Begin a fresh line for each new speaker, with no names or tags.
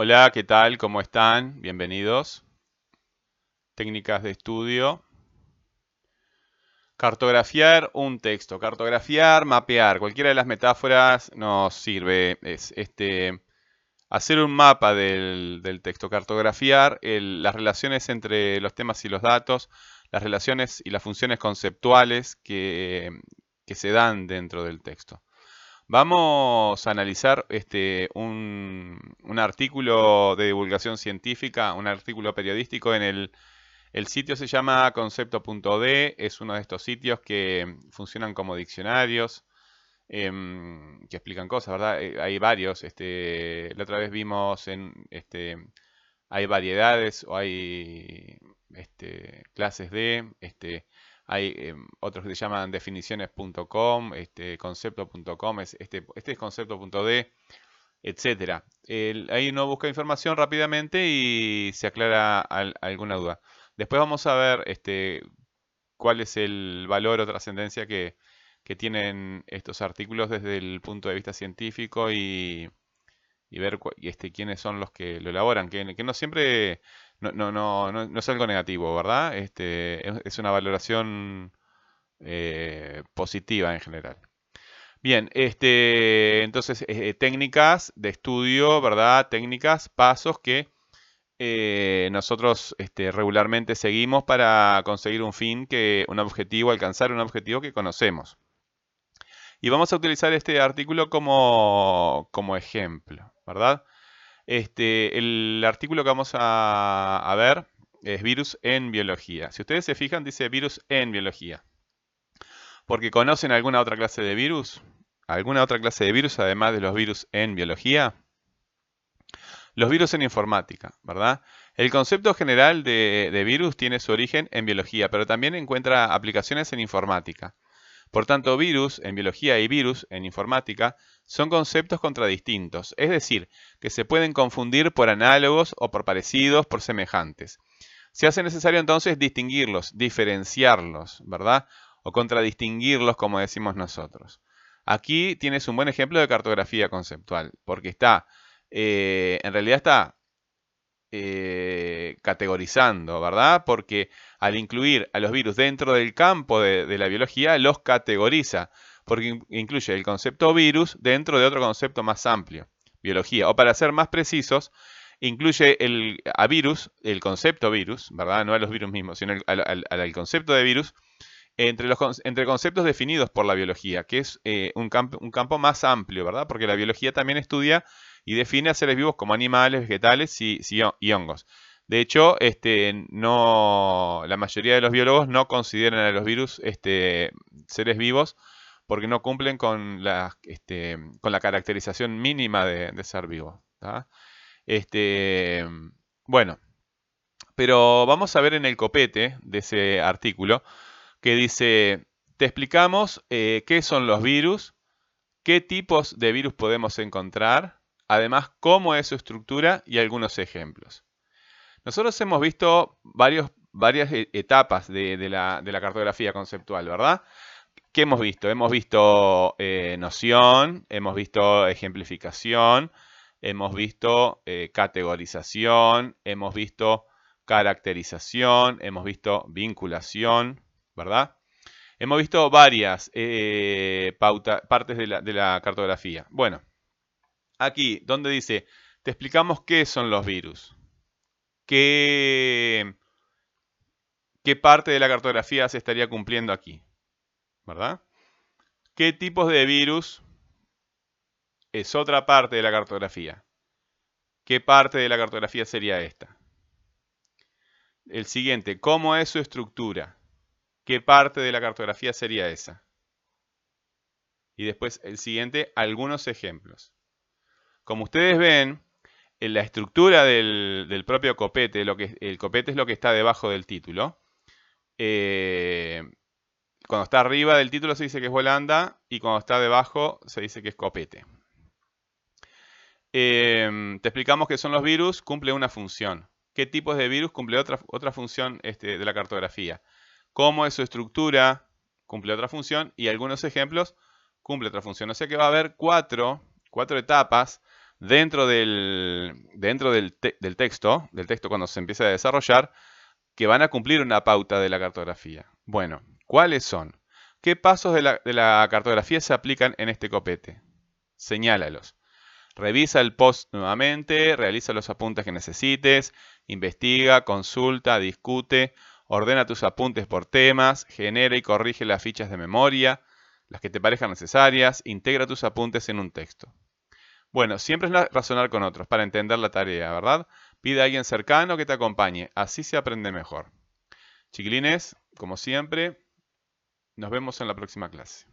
Hola, ¿qué tal? ¿Cómo están? Bienvenidos. Técnicas de estudio. Cartografiar un texto. Cartografiar, mapear. Cualquiera de las metáforas nos sirve. Es este, hacer un mapa del, texto. Cartografiar las relaciones entre los temas y los datos. Las relaciones y las funciones conceptuales que se dan dentro del texto. Vamos a analizar este, un, artículo de divulgación científica, un artículo periodístico en el, sitio se llama concepto.d, es uno de estos sitios que funcionan como diccionarios, em, que explican cosas, ¿verdad? Eh, hay varios, este, la otra vez vimos en, este, hay variedades o hay este, clases de, este, hay em, otros que se llaman definiciones.com, este, concepto.com, este, este es concepto.d, etc. ahí uno busca información rápidamente y se aclara alguna duda. Después vamos a ver este, cuál es el valor o trascendencia que, tienen estos artículos desde el punto de vista científico y, ver este, quiénes son los que lo elaboran, que, que no siempre no, no, no, no, es algo negativo, ¿verdad? Este, es, una valoración eh, positiva en general. Bien, este, entonces, eh, técnicas de estudio, ¿verdad? Técnicas, pasos que eh, nosotros este, regularmente seguimos para conseguir un fin, que, un objetivo, alcanzar un objetivo que conocemos. Y vamos a utilizar este artículo como, como ejemplo, ¿verdad? Este, el artículo que vamos a, ver es virus en biología. Si ustedes se fijan, dice virus en biología. Porque conocen alguna otra clase de virus. ¿Alguna otra clase de virus además de los virus en biología? Los virus en informática, ¿verdad? El concepto general de virus tiene su origen en biología, pero también encuentra aplicaciones en informática. Por tanto, virus en biología y virus en informática son conceptos contradistintos, es decir, que se pueden confundir por análogos o por parecidos, por semejantes. Se hace necesario entonces distinguirlos, diferenciarlos, ¿verdad? O contradistinguirlos como decimos nosotros. Aquí tienes un buen ejemplo de cartografía conceptual, porque está, eh, en realidad está eh, categorizando, ¿verdad? Porque al incluir a los virus dentro del campo de, la biología, los categoriza, porque incluye el concepto virus dentro de otro concepto más amplio, biología. O para ser más precisos, incluye el, a virus, el concepto virus, ¿verdad? No a los virus mismos, sino al, concepto de virus, entre, conceptos definidos por la biología, que es eh, un campo más amplio, ¿verdad? Porque la biología también estudia y define a seres vivos como animales, vegetales y, hongos. De hecho, este, la mayoría de los biólogos no consideran a los virus este, seres vivos porque no cumplen con la, este, caracterización mínima de, ser vivo. Bueno, pero vamos a ver en el copete de ese artículo que dice, te explicamos eh, qué son los virus, qué tipos de virus podemos encontrar, además cómo es su estructura y algunos ejemplos. Nosotros hemos visto varias e, etapas de, la, cartografía conceptual, ¿verdad? ¿Qué hemos visto? Hemos visto eh, noción, hemos visto ejemplificación, hemos visto eh, categorización, hemos visto caracterización, hemos visto vinculación, ¿verdad? Hemos visto varias eh, partes de la, de la cartografía. Bueno, aquí, donde dice, te explicamos qué son los virus. ¿Qué, qué parte de la cartografía se estaría cumpliendo aquí? ¿Verdad? ¿Qué tipos de virus es otra parte de la cartografía? ¿Qué parte de la cartografía sería esta? El siguiente, ¿cómo es su estructura? ¿Qué parte de la cartografía sería esa? Y después el siguiente, algunos ejemplos. Como ustedes ven, en la estructura del, propio copete, lo que, el copete es lo que está debajo del título. Eh, cuando está arriba del título se dice que es volanda y cuando está debajo se dice que es copete. Eh, te explicamos qué son los virus, cumple una función. ¿Qué tipos de virus cumple otra, otra función este, de la cartografía? ¿Cómo es su estructura? Cumple otra función y algunos ejemplos cumple otra función. O sea que va a haber cuatro, cuatro etapas dentro del, dentro del, del texto, del texto cuando se empieza a desarrollar, que van a cumplir una pauta de la cartografía. Bueno, ¿cuáles son? ¿Qué pasos de la, cartografía se aplican en este copete? Señálalos. Revisa el post nuevamente, realiza los apuntes que necesites, investiga, consulta, discute, ordena tus apuntes por temas, genera y corrige las fichas de memoria, las que te parezcan necesarias, integra tus apuntes en un texto. Bueno, siempre es razonar con otros para entender la tarea, ¿verdad? Pide a alguien cercano que te acompañe, así se aprende mejor. Chiquilines, como siempre, nos vemos en la próxima clase.